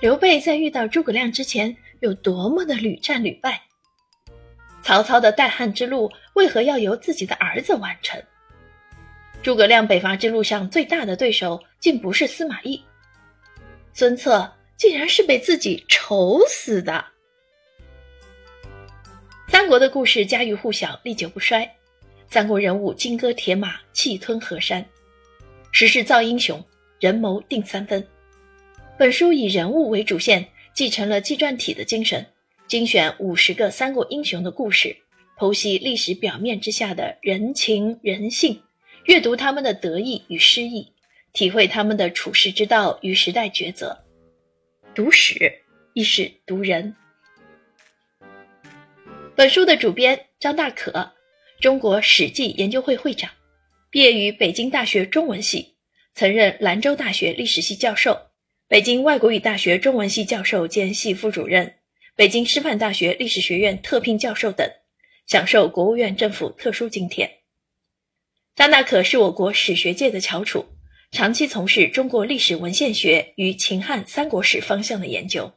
刘备在遇到诸葛亮之前有多么的屡战屡败？曹操的代汉之路为何要由自己的儿子完成？诸葛亮北伐之路上最大的对手竟不是司马懿，孙策竟然是被自己愁死的。三国的故事家喻户晓，历久不衰。三国人物金戈铁马，气吞河山；时势造英雄，人谋定三分。本书以人物为主线，继承了纪传体的精神，精选五十个三国英雄的故事，剖析历史表面之下的人情人性，阅读他们的得意与失意，体会他们的处世之道与时代抉择。读史亦是读人。本书的主编张大可，中国史记研究会会长，毕业于北京大学中文系，曾任兰州大学历史系教授、北京外国语大学中文系教授兼系副主任、北京师范大学历史学院特聘教授等，享受国务院政府特殊津贴。张大可是我国史学界的翘楚，长期从事中国历史文献学与秦汉三国史方向的研究。